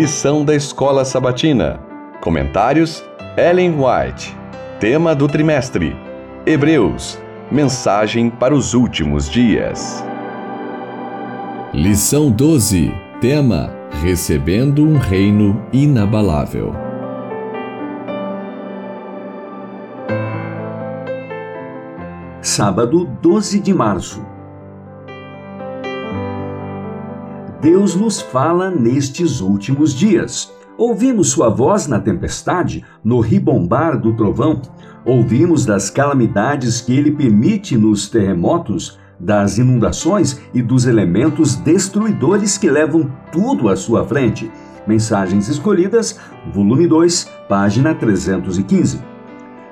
Lição da Escola Sabatina. Comentários: Ellen White. Tema do trimestre: Hebreus. Mensagem para os últimos dias. Lição 12. Tema: Recebendo um reino inabalável. Sábado, 12 de março. Deus nos fala nestes últimos dias. Ouvimos sua voz na tempestade, no ribombar do trovão. Ouvimos das calamidades que ele permite nos terremotos, das inundações e dos elementos destruidores que levam tudo à sua frente. Mensagens Escolhidas, volume 2, página 315.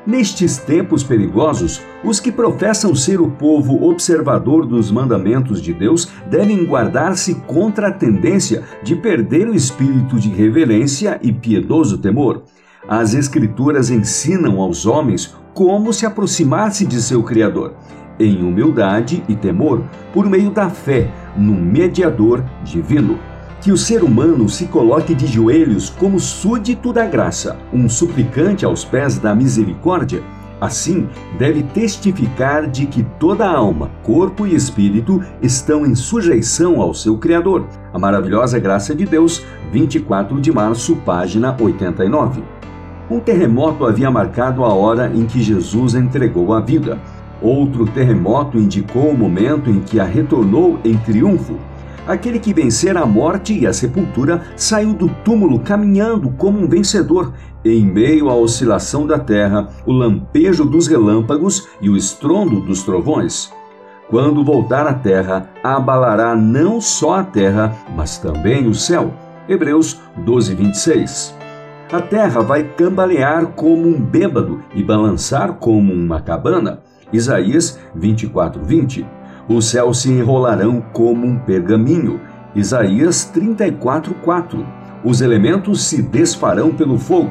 Nestes tempos perigosos, os que professam ser o povo observador dos mandamentos de Deus devem guardar-se contra a tendência de perder o espírito de reverência e piedoso temor. As Escrituras ensinam aos homens como se aproximar-se de seu Criador, em humildade e temor, por meio da fé no mediador divino que o ser humano se coloque de joelhos como súdito da graça, um suplicante aos pés da misericórdia. Assim, deve testificar de que toda alma, corpo e espírito estão em sujeição ao seu Criador. A maravilhosa graça de Deus, 24 de março, página 89. Um terremoto havia marcado a hora em que Jesus entregou a vida. Outro terremoto indicou o momento em que a retornou em triunfo. Aquele que vencer a morte e a sepultura saiu do túmulo caminhando como um vencedor, em meio à oscilação da terra, o lampejo dos relâmpagos e o estrondo dos trovões. Quando voltar à terra, abalará não só a terra, mas também o céu. Hebreus 12, 26. A terra vai cambalear como um bêbado e balançar como uma cabana. Isaías 24, 20. Os céus se enrolarão como um pergaminho. Isaías 34:4. Os elementos se desfarão pelo fogo.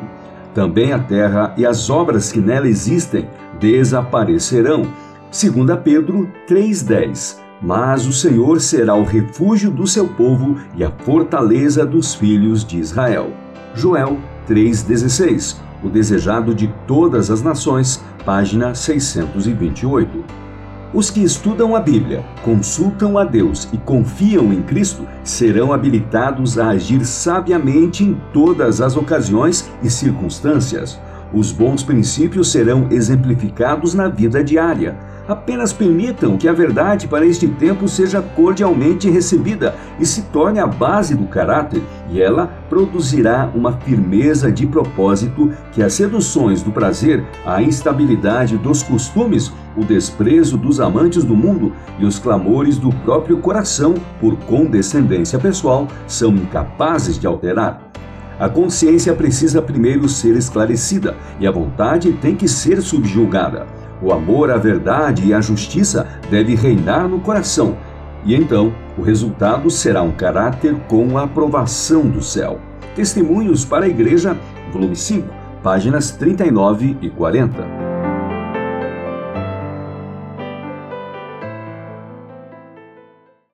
Também a terra e as obras que nela existem desaparecerão. 2 Pedro 3:10. Mas o Senhor será o refúgio do seu povo e a fortaleza dos filhos de Israel. Joel 3:16. O desejado de todas as nações, página 628. Os que estudam a Bíblia, consultam a Deus e confiam em Cristo serão habilitados a agir sabiamente em todas as ocasiões e circunstâncias. Os bons princípios serão exemplificados na vida diária Apenas permitam que a verdade para este tempo seja cordialmente recebida e se torne a base do caráter, e ela produzirá uma firmeza de propósito que as seduções do prazer, a instabilidade dos costumes, o desprezo dos amantes do mundo e os clamores do próprio coração por condescendência pessoal são incapazes de alterar. A consciência precisa primeiro ser esclarecida e a vontade tem que ser subjugada. O amor à verdade e à justiça deve reinar no coração, e então o resultado será um caráter com a aprovação do céu. Testemunhos para a Igreja, volume 5, páginas 39 e 40.